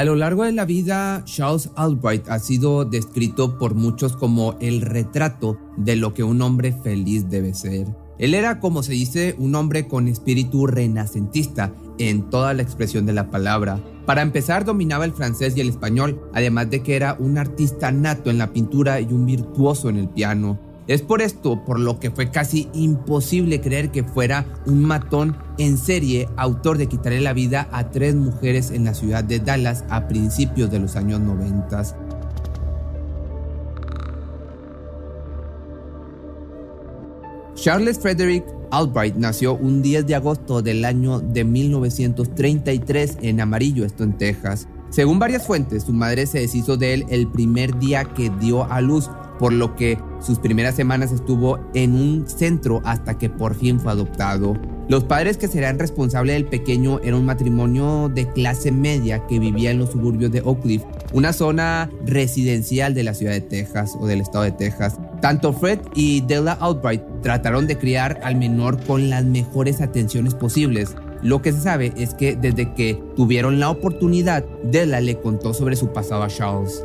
A lo largo de la vida, Charles Albright ha sido descrito por muchos como el retrato de lo que un hombre feliz debe ser. Él era, como se dice, un hombre con espíritu renacentista en toda la expresión de la palabra. Para empezar, dominaba el francés y el español, además de que era un artista nato en la pintura y un virtuoso en el piano. Es por esto por lo que fue casi imposible creer que fuera un matón en serie, autor de quitarle la vida a tres mujeres en la ciudad de Dallas a principios de los años 90. Charles Frederick Albright nació un 10 de agosto del año de 1933 en Amarillo, esto en Texas. Según varias fuentes, su madre se deshizo de él el primer día que dio a luz, por lo que sus primeras semanas estuvo en un centro hasta que por fin fue adoptado. Los padres que serían responsables del pequeño eran un matrimonio de clase media que vivía en los suburbios de Oak Cliff, una zona residencial de la ciudad de Texas o del estado de Texas. Tanto Fred y Della Albright trataron de criar al menor con las mejores atenciones posibles. Lo que se sabe es que desde que tuvieron la oportunidad, Della le contó sobre su pasado a Charles.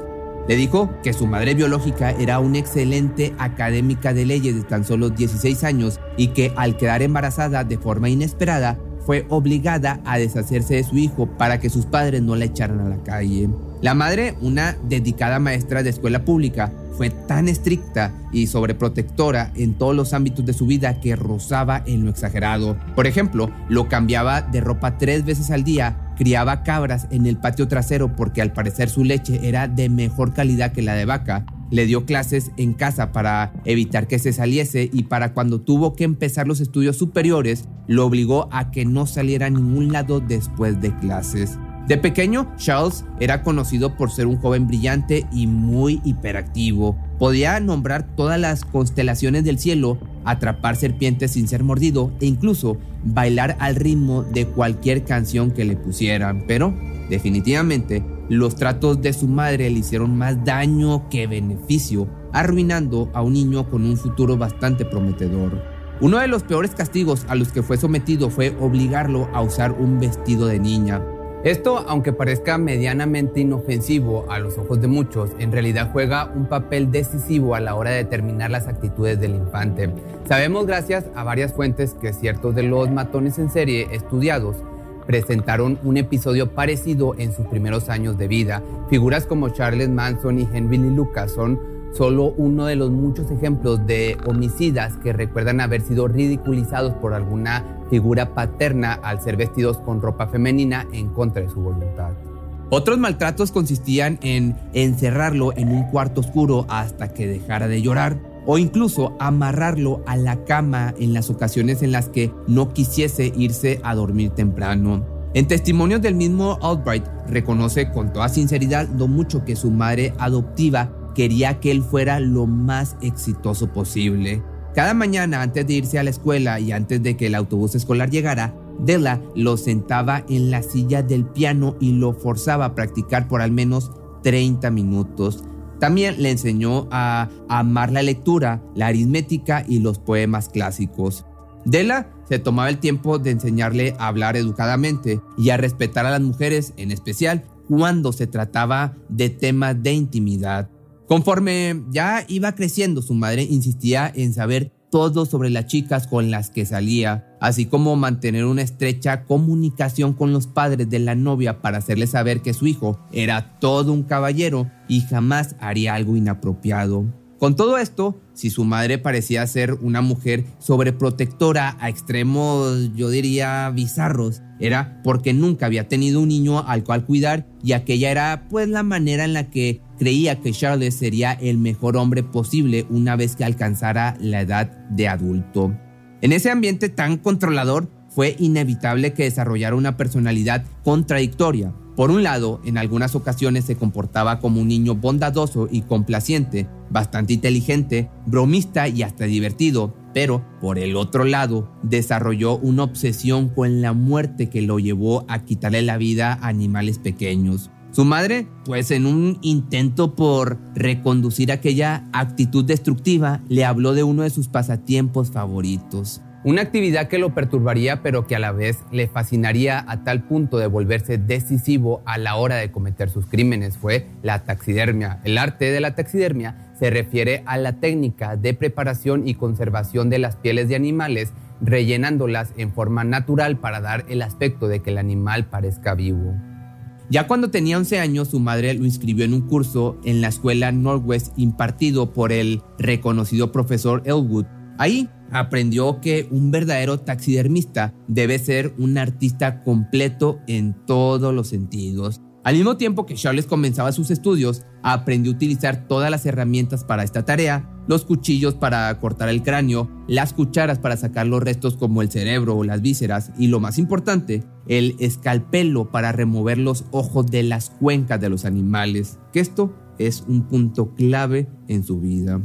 Le dijo que su madre biológica era una excelente académica de leyes de tan solo 16 años y que al quedar embarazada de forma inesperada fue obligada a deshacerse de su hijo para que sus padres no la echaran a la calle. La madre, una dedicada maestra de escuela pública, fue tan estricta y sobreprotectora en todos los ámbitos de su vida que rozaba en lo exagerado. Por ejemplo, lo cambiaba de ropa tres veces al día criaba cabras en el patio trasero porque al parecer su leche era de mejor calidad que la de vaca. Le dio clases en casa para evitar que se saliese y para cuando tuvo que empezar los estudios superiores, lo obligó a que no saliera a ningún lado después de clases. De pequeño, Charles era conocido por ser un joven brillante y muy hiperactivo. Podía nombrar todas las constelaciones del cielo, atrapar serpientes sin ser mordido e incluso bailar al ritmo de cualquier canción que le pusieran. Pero, definitivamente, los tratos de su madre le hicieron más daño que beneficio, arruinando a un niño con un futuro bastante prometedor. Uno de los peores castigos a los que fue sometido fue obligarlo a usar un vestido de niña. Esto, aunque parezca medianamente inofensivo a los ojos de muchos, en realidad juega un papel decisivo a la hora de determinar las actitudes del infante. Sabemos gracias a varias fuentes que ciertos de los matones en serie estudiados presentaron un episodio parecido en sus primeros años de vida. Figuras como Charles Manson y Henry Lucas son solo uno de los muchos ejemplos de homicidas que recuerdan haber sido ridiculizados por alguna figura paterna al ser vestidos con ropa femenina en contra de su voluntad. Otros maltratos consistían en encerrarlo en un cuarto oscuro hasta que dejara de llorar o incluso amarrarlo a la cama en las ocasiones en las que no quisiese irse a dormir temprano. En testimonios del mismo Albright reconoce con toda sinceridad lo mucho que su madre adoptiva quería que él fuera lo más exitoso posible. Cada mañana antes de irse a la escuela y antes de que el autobús escolar llegara, Della lo sentaba en la silla del piano y lo forzaba a practicar por al menos 30 minutos. También le enseñó a amar la lectura, la aritmética y los poemas clásicos. Della se tomaba el tiempo de enseñarle a hablar educadamente y a respetar a las mujeres, en especial cuando se trataba de temas de intimidad. Conforme ya iba creciendo, su madre insistía en saber todo sobre las chicas con las que salía, así como mantener una estrecha comunicación con los padres de la novia para hacerle saber que su hijo era todo un caballero y jamás haría algo inapropiado. Con todo esto, si su madre parecía ser una mujer sobreprotectora a extremos, yo diría, bizarros, era porque nunca había tenido un niño al cual cuidar y aquella era pues la manera en la que creía que Charles sería el mejor hombre posible una vez que alcanzara la edad de adulto. En ese ambiente tan controlador, fue inevitable que desarrollara una personalidad contradictoria. Por un lado, en algunas ocasiones se comportaba como un niño bondadoso y complaciente, bastante inteligente, bromista y hasta divertido, pero por el otro lado, desarrolló una obsesión con la muerte que lo llevó a quitarle la vida a animales pequeños. Su madre, pues en un intento por reconducir aquella actitud destructiva, le habló de uno de sus pasatiempos favoritos, una actividad que lo perturbaría pero que a la vez le fascinaría a tal punto de volverse decisivo a la hora de cometer sus crímenes fue la taxidermia. El arte de la taxidermia se refiere a la técnica de preparación y conservación de las pieles de animales rellenándolas en forma natural para dar el aspecto de que el animal parezca vivo. Ya cuando tenía 11 años, su madre lo inscribió en un curso en la escuela Northwest impartido por el reconocido profesor Elwood. Ahí aprendió que un verdadero taxidermista debe ser un artista completo en todos los sentidos. Al mismo tiempo que Charles comenzaba sus estudios, aprendió a utilizar todas las herramientas para esta tarea, los cuchillos para cortar el cráneo, las cucharas para sacar los restos como el cerebro o las vísceras y lo más importante, el escalpelo para remover los ojos de las cuencas de los animales, que esto es un punto clave en su vida.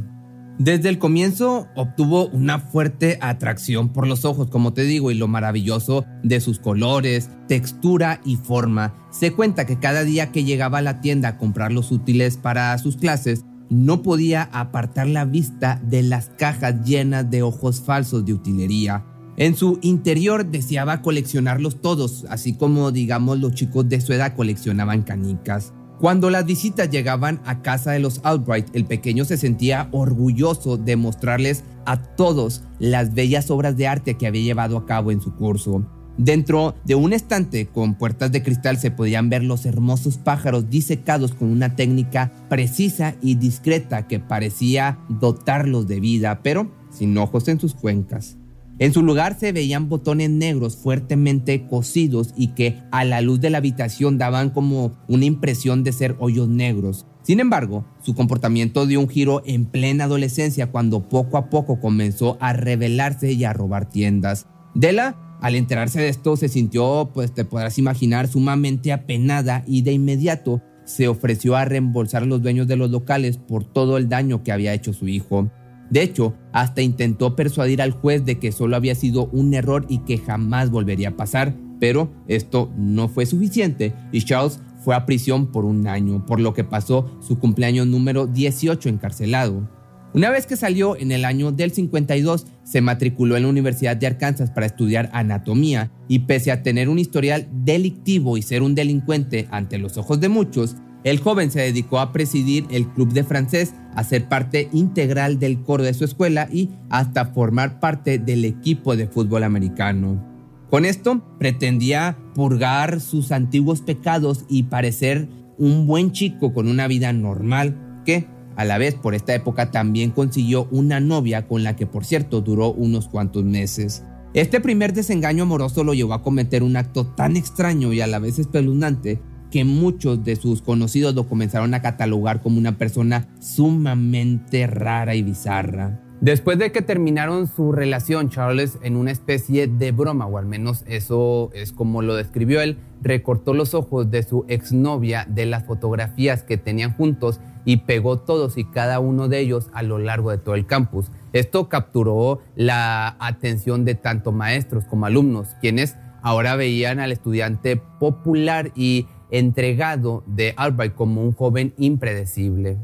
Desde el comienzo obtuvo una fuerte atracción por los ojos, como te digo, y lo maravilloso de sus colores, textura y forma. Se cuenta que cada día que llegaba a la tienda a comprar los útiles para sus clases, no podía apartar la vista de las cajas llenas de ojos falsos de utilería. En su interior deseaba coleccionarlos todos, así como digamos los chicos de su edad coleccionaban canicas. Cuando las visitas llegaban a casa de los Albright, el pequeño se sentía orgulloso de mostrarles a todos las bellas obras de arte que había llevado a cabo en su curso. Dentro de un estante con puertas de cristal se podían ver los hermosos pájaros disecados con una técnica precisa y discreta que parecía dotarlos de vida, pero sin ojos en sus cuencas. En su lugar se veían botones negros fuertemente cosidos y que a la luz de la habitación daban como una impresión de ser hoyos negros. Sin embargo, su comportamiento dio un giro en plena adolescencia cuando poco a poco comenzó a rebelarse y a robar tiendas. Della, al enterarse de esto, se sintió, pues te podrás imaginar, sumamente apenada y de inmediato se ofreció a reembolsar a los dueños de los locales por todo el daño que había hecho su hijo. De hecho, hasta intentó persuadir al juez de que solo había sido un error y que jamás volvería a pasar, pero esto no fue suficiente y Charles fue a prisión por un año, por lo que pasó su cumpleaños número 18 encarcelado. Una vez que salió en el año del 52, se matriculó en la Universidad de Arkansas para estudiar anatomía y pese a tener un historial delictivo y ser un delincuente ante los ojos de muchos, el joven se dedicó a presidir el club de francés, a ser parte integral del coro de su escuela y hasta formar parte del equipo de fútbol americano. Con esto pretendía purgar sus antiguos pecados y parecer un buen chico con una vida normal, que a la vez por esta época también consiguió una novia con la que por cierto duró unos cuantos meses. Este primer desengaño amoroso lo llevó a cometer un acto tan extraño y a la vez espeluznante que muchos de sus conocidos lo comenzaron a catalogar como una persona sumamente rara y bizarra. Después de que terminaron su relación, Charles, en una especie de broma, o al menos eso es como lo describió él, recortó los ojos de su exnovia de las fotografías que tenían juntos y pegó todos y cada uno de ellos a lo largo de todo el campus. Esto capturó la atención de tanto maestros como alumnos, quienes ahora veían al estudiante popular y entregado de Albright como un joven impredecible.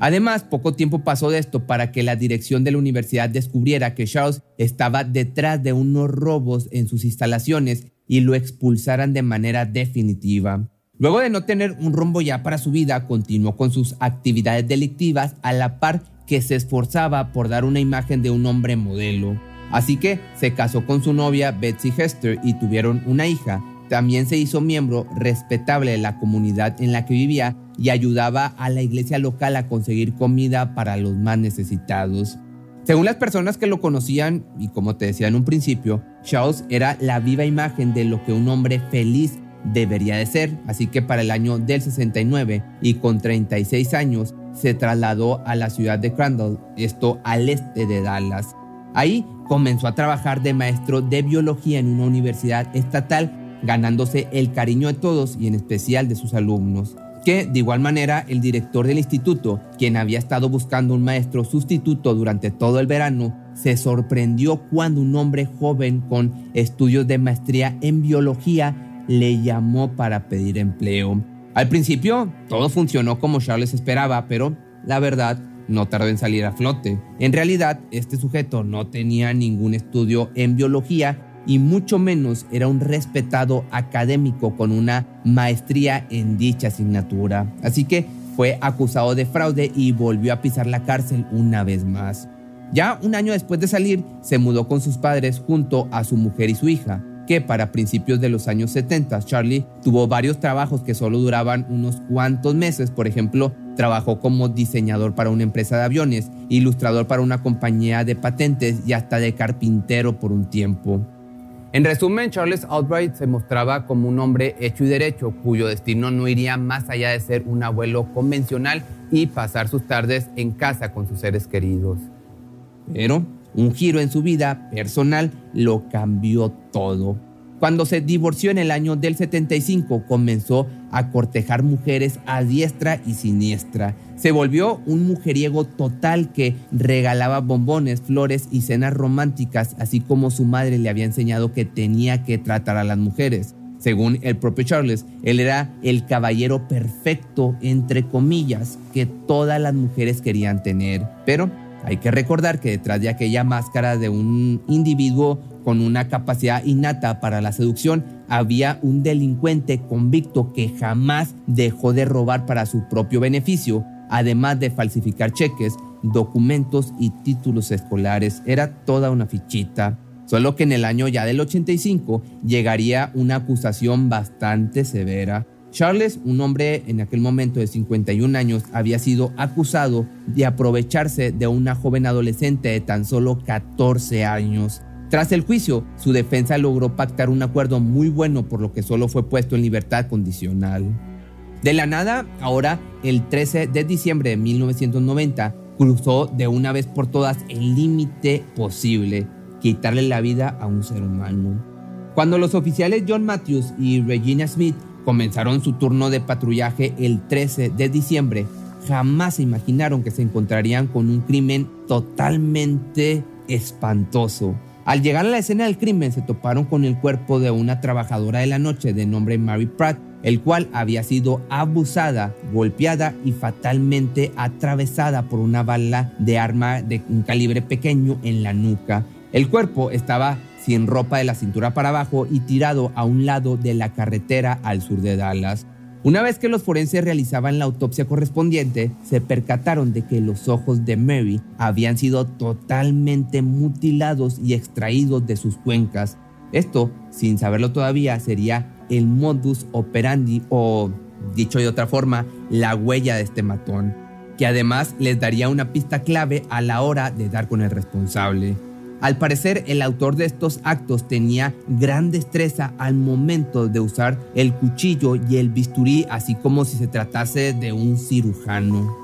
Además, poco tiempo pasó de esto para que la dirección de la universidad descubriera que Charles estaba detrás de unos robos en sus instalaciones y lo expulsaran de manera definitiva. Luego de no tener un rumbo ya para su vida, continuó con sus actividades delictivas a la par que se esforzaba por dar una imagen de un hombre modelo. Así que se casó con su novia Betsy Hester y tuvieron una hija, también se hizo miembro respetable de la comunidad en la que vivía y ayudaba a la iglesia local a conseguir comida para los más necesitados. Según las personas que lo conocían, y como te decía en un principio, Charles era la viva imagen de lo que un hombre feliz debería de ser, así que para el año del 69 y con 36 años se trasladó a la ciudad de Crandall, esto al este de Dallas. Ahí comenzó a trabajar de maestro de biología en una universidad estatal ganándose el cariño de todos y en especial de sus alumnos que de igual manera el director del instituto, quien había estado buscando un maestro sustituto durante todo el verano, se sorprendió cuando un hombre joven con estudios de maestría en biología le llamó para pedir empleo. Al principio todo funcionó como Charles esperaba, pero la verdad no tardó en salir a flote. En realidad, este sujeto no tenía ningún estudio en biología y mucho menos era un respetado académico con una maestría en dicha asignatura. Así que fue acusado de fraude y volvió a pisar la cárcel una vez más. Ya un año después de salir, se mudó con sus padres junto a su mujer y su hija, que para principios de los años 70 Charlie tuvo varios trabajos que solo duraban unos cuantos meses. Por ejemplo, trabajó como diseñador para una empresa de aviones, ilustrador para una compañía de patentes y hasta de carpintero por un tiempo. En resumen, Charles Albright se mostraba como un hombre hecho y derecho, cuyo destino no iría más allá de ser un abuelo convencional y pasar sus tardes en casa con sus seres queridos. Pero un giro en su vida personal lo cambió todo. Cuando se divorció en el año del 75, comenzó a cortejar mujeres a diestra y siniestra. Se volvió un mujeriego total que regalaba bombones, flores y cenas románticas, así como su madre le había enseñado que tenía que tratar a las mujeres. Según el propio Charles, él era el caballero perfecto, entre comillas, que todas las mujeres querían tener. Pero hay que recordar que detrás de aquella máscara de un individuo con una capacidad innata para la seducción, había un delincuente convicto que jamás dejó de robar para su propio beneficio, además de falsificar cheques, documentos y títulos escolares. Era toda una fichita. Solo que en el año ya del 85 llegaría una acusación bastante severa. Charles, un hombre en aquel momento de 51 años, había sido acusado de aprovecharse de una joven adolescente de tan solo 14 años. Tras el juicio, su defensa logró pactar un acuerdo muy bueno por lo que solo fue puesto en libertad condicional. De la nada, ahora, el 13 de diciembre de 1990, cruzó de una vez por todas el límite posible, quitarle la vida a un ser humano. Cuando los oficiales John Matthews y Regina Smith comenzaron su turno de patrullaje el 13 de diciembre, jamás se imaginaron que se encontrarían con un crimen totalmente espantoso. Al llegar a la escena del crimen se toparon con el cuerpo de una trabajadora de la noche de nombre Mary Pratt, el cual había sido abusada, golpeada y fatalmente atravesada por una bala de arma de un calibre pequeño en la nuca. El cuerpo estaba sin ropa de la cintura para abajo y tirado a un lado de la carretera al sur de Dallas. Una vez que los forenses realizaban la autopsia correspondiente, se percataron de que los ojos de Mary habían sido totalmente mutilados y extraídos de sus cuencas. Esto, sin saberlo todavía, sería el modus operandi o, dicho de otra forma, la huella de este matón, que además les daría una pista clave a la hora de dar con el responsable. Al parecer, el autor de estos actos tenía gran destreza al momento de usar el cuchillo y el bisturí, así como si se tratase de un cirujano.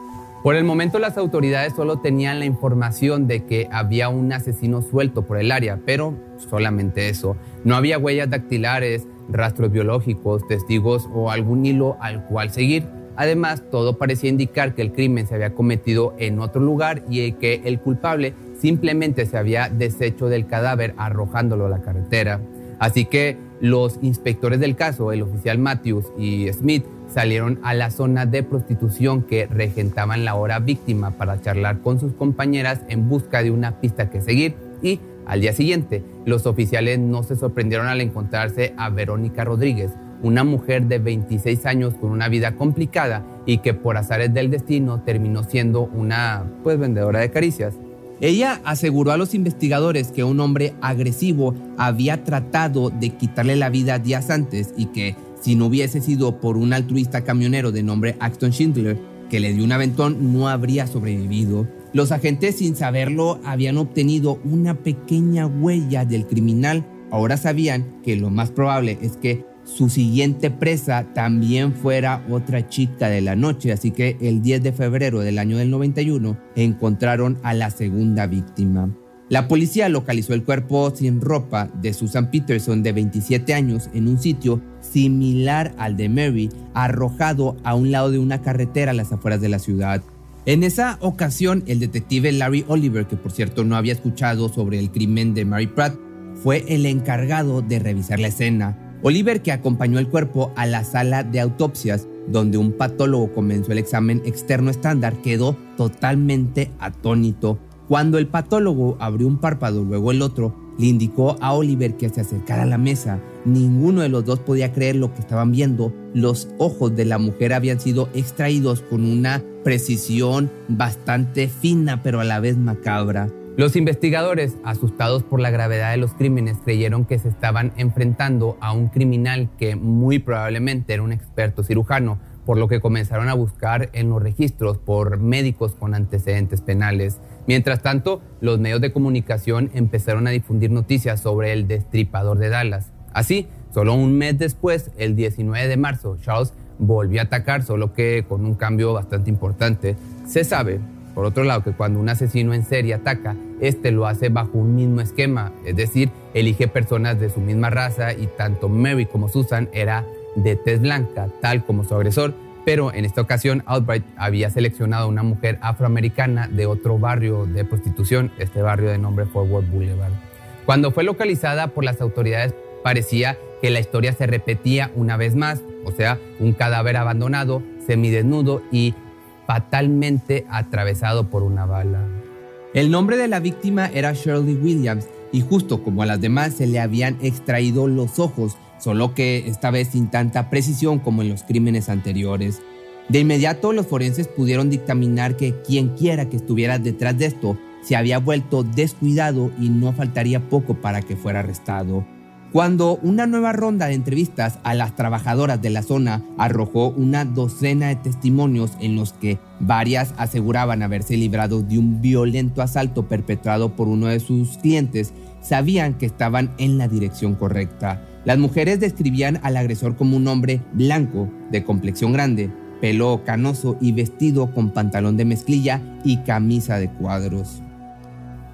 Por el momento las autoridades solo tenían la información de que había un asesino suelto por el área, pero solamente eso. No había huellas dactilares, rastros biológicos, testigos o algún hilo al cual seguir. Además, todo parecía indicar que el crimen se había cometido en otro lugar y que el culpable simplemente se había deshecho del cadáver arrojándolo a la carretera. Así que los inspectores del caso, el oficial Matthews y Smith, salieron a la zona de prostitución que regentaban la hora víctima para charlar con sus compañeras en busca de una pista que seguir y al día siguiente los oficiales no se sorprendieron al encontrarse a Verónica Rodríguez, una mujer de 26 años con una vida complicada y que por azares del destino terminó siendo una pues vendedora de caricias. Ella aseguró a los investigadores que un hombre agresivo había tratado de quitarle la vida días antes y que si no hubiese sido por un altruista camionero de nombre Axton Schindler que le dio un aventón no habría sobrevivido. Los agentes sin saberlo habían obtenido una pequeña huella del criminal. Ahora sabían que lo más probable es que su siguiente presa también fuera otra chica de la noche, así que el 10 de febrero del año del 91 encontraron a la segunda víctima. La policía localizó el cuerpo sin ropa de Susan Peterson de 27 años en un sitio similar al de Mary, arrojado a un lado de una carretera a las afueras de la ciudad. En esa ocasión, el detective Larry Oliver, que por cierto no había escuchado sobre el crimen de Mary Pratt, fue el encargado de revisar la escena. Oliver, que acompañó el cuerpo a la sala de autopsias, donde un patólogo comenzó el examen externo estándar, quedó totalmente atónito cuando el patólogo abrió un párpado, luego el otro, le indicó a Oliver que se acercara a la mesa. Ninguno de los dos podía creer lo que estaban viendo. Los ojos de la mujer habían sido extraídos con una precisión bastante fina, pero a la vez macabra. Los investigadores, asustados por la gravedad de los crímenes, creyeron que se estaban enfrentando a un criminal que muy probablemente era un experto cirujano, por lo que comenzaron a buscar en los registros por médicos con antecedentes penales. Mientras tanto, los medios de comunicación empezaron a difundir noticias sobre el destripador de Dallas. Así, solo un mes después, el 19 de marzo, Charles volvió a atacar, solo que con un cambio bastante importante. Se sabe, por otro lado, que cuando un asesino en serie ataca, este lo hace bajo un mismo esquema, es decir, elige personas de su misma raza y tanto Mary como Susan era de tez blanca, tal como su agresor, pero en esta ocasión Albright había seleccionado una mujer afroamericana de otro barrio de prostitución, este barrio de nombre Forward Boulevard. Cuando fue localizada por las autoridades parecía que la historia se repetía una vez más, o sea, un cadáver abandonado, semidesnudo y fatalmente atravesado por una bala. El nombre de la víctima era Shirley Williams y justo como a las demás se le habían extraído los ojos solo que esta vez sin tanta precisión como en los crímenes anteriores. De inmediato los forenses pudieron dictaminar que quien quiera que estuviera detrás de esto se había vuelto descuidado y no faltaría poco para que fuera arrestado. Cuando una nueva ronda de entrevistas a las trabajadoras de la zona arrojó una docena de testimonios en los que varias aseguraban haberse librado de un violento asalto perpetrado por uno de sus clientes, sabían que estaban en la dirección correcta. Las mujeres describían al agresor como un hombre blanco, de complexión grande, pelo canoso y vestido con pantalón de mezclilla y camisa de cuadros.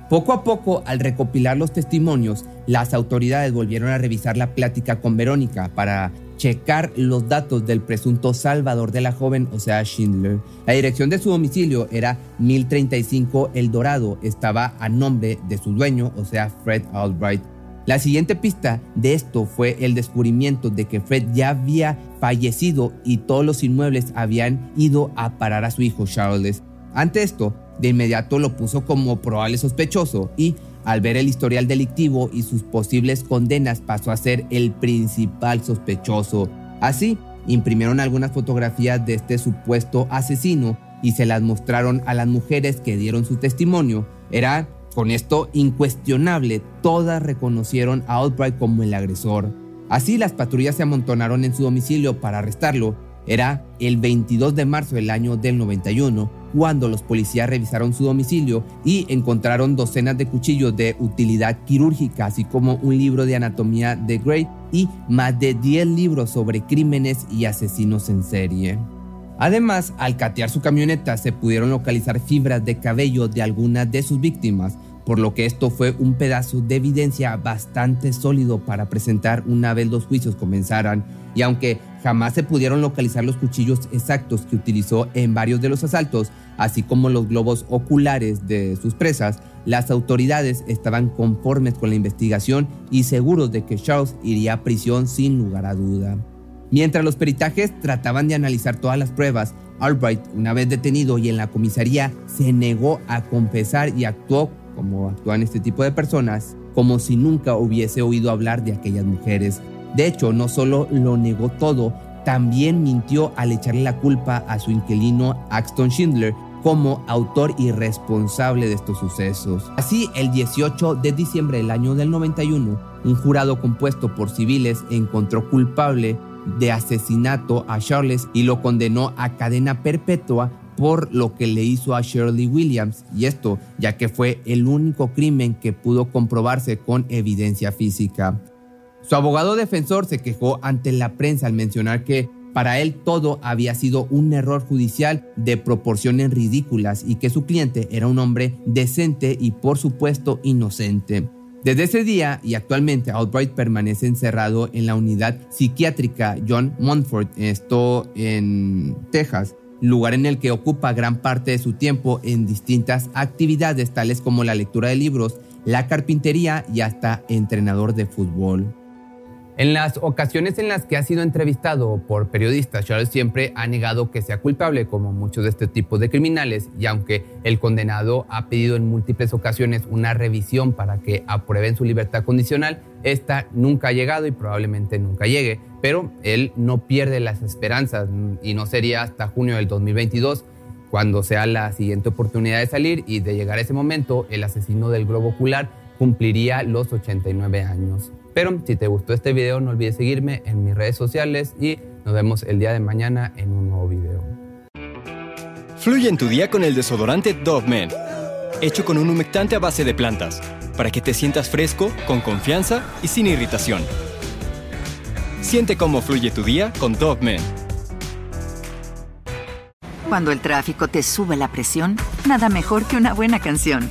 Poco a poco, al recopilar los testimonios, las autoridades volvieron a revisar la plática con Verónica para checar los datos del presunto salvador de la joven, o sea, Schindler. La dirección de su domicilio era 1035 El Dorado, estaba a nombre de su dueño, o sea, Fred Albright. La siguiente pista de esto fue el descubrimiento de que Fred ya había fallecido y todos los inmuebles habían ido a parar a su hijo Charles. Ante esto, de inmediato lo puso como probable sospechoso y, al ver el historial delictivo y sus posibles condenas, pasó a ser el principal sospechoso. Así, imprimieron algunas fotografías de este supuesto asesino y se las mostraron a las mujeres que dieron su testimonio. Era con esto incuestionable, todas reconocieron a Albright como el agresor. Así las patrullas se amontonaron en su domicilio para arrestarlo. Era el 22 de marzo del año del 91, cuando los policías revisaron su domicilio y encontraron docenas de cuchillos de utilidad quirúrgica, así como un libro de anatomía de Gray y más de 10 libros sobre crímenes y asesinos en serie. Además, al catear su camioneta se pudieron localizar fibras de cabello de algunas de sus víctimas, por lo que esto fue un pedazo de evidencia bastante sólido para presentar una vez los juicios comenzaran, y aunque jamás se pudieron localizar los cuchillos exactos que utilizó en varios de los asaltos, así como los globos oculares de sus presas, las autoridades estaban conformes con la investigación y seguros de que Charles iría a prisión sin lugar a duda. Mientras los peritajes trataban de analizar todas las pruebas, Albright, una vez detenido y en la comisaría, se negó a confesar y actuó, como actúan este tipo de personas, como si nunca hubiese oído hablar de aquellas mujeres. De hecho, no solo lo negó todo, también mintió al echarle la culpa a su inquilino Axton Schindler como autor y responsable de estos sucesos. Así, el 18 de diciembre del año del 91, un jurado compuesto por civiles encontró culpable de asesinato a Charles y lo condenó a cadena perpetua por lo que le hizo a Shirley Williams, y esto ya que fue el único crimen que pudo comprobarse con evidencia física. Su abogado defensor se quejó ante la prensa al mencionar que Para él todo había sido un error judicial de proporciones ridículas y que su cliente era un hombre decente y por supuesto inocente. Desde ese día y actualmente Albright permanece encerrado en la unidad psiquiátrica John Montfort, esto en Texas, lugar en el que ocupa gran parte de su tiempo en distintas actividades tales como la lectura de libros, la carpintería y hasta entrenador de fútbol. En las ocasiones en las que ha sido entrevistado por periodistas, Charles siempre ha negado que sea culpable, como muchos de este tipo de criminales, y aunque el condenado ha pedido en múltiples ocasiones una revisión para que aprueben su libertad condicional, esta nunca ha llegado y probablemente nunca llegue. Pero él no pierde las esperanzas y no sería hasta junio del 2022 cuando sea la siguiente oportunidad de salir y de llegar a ese momento, el asesino del globo ocular cumpliría los 89 años. Pero si te gustó este video, no olvides seguirme en mis redes sociales y nos vemos el día de mañana en un nuevo video. Fluye en tu día con el desodorante Dove Men, hecho con un humectante a base de plantas, para que te sientas fresco, con confianza y sin irritación. Siente cómo fluye tu día con Dove Men. Cuando el tráfico te sube la presión, nada mejor que una buena canción.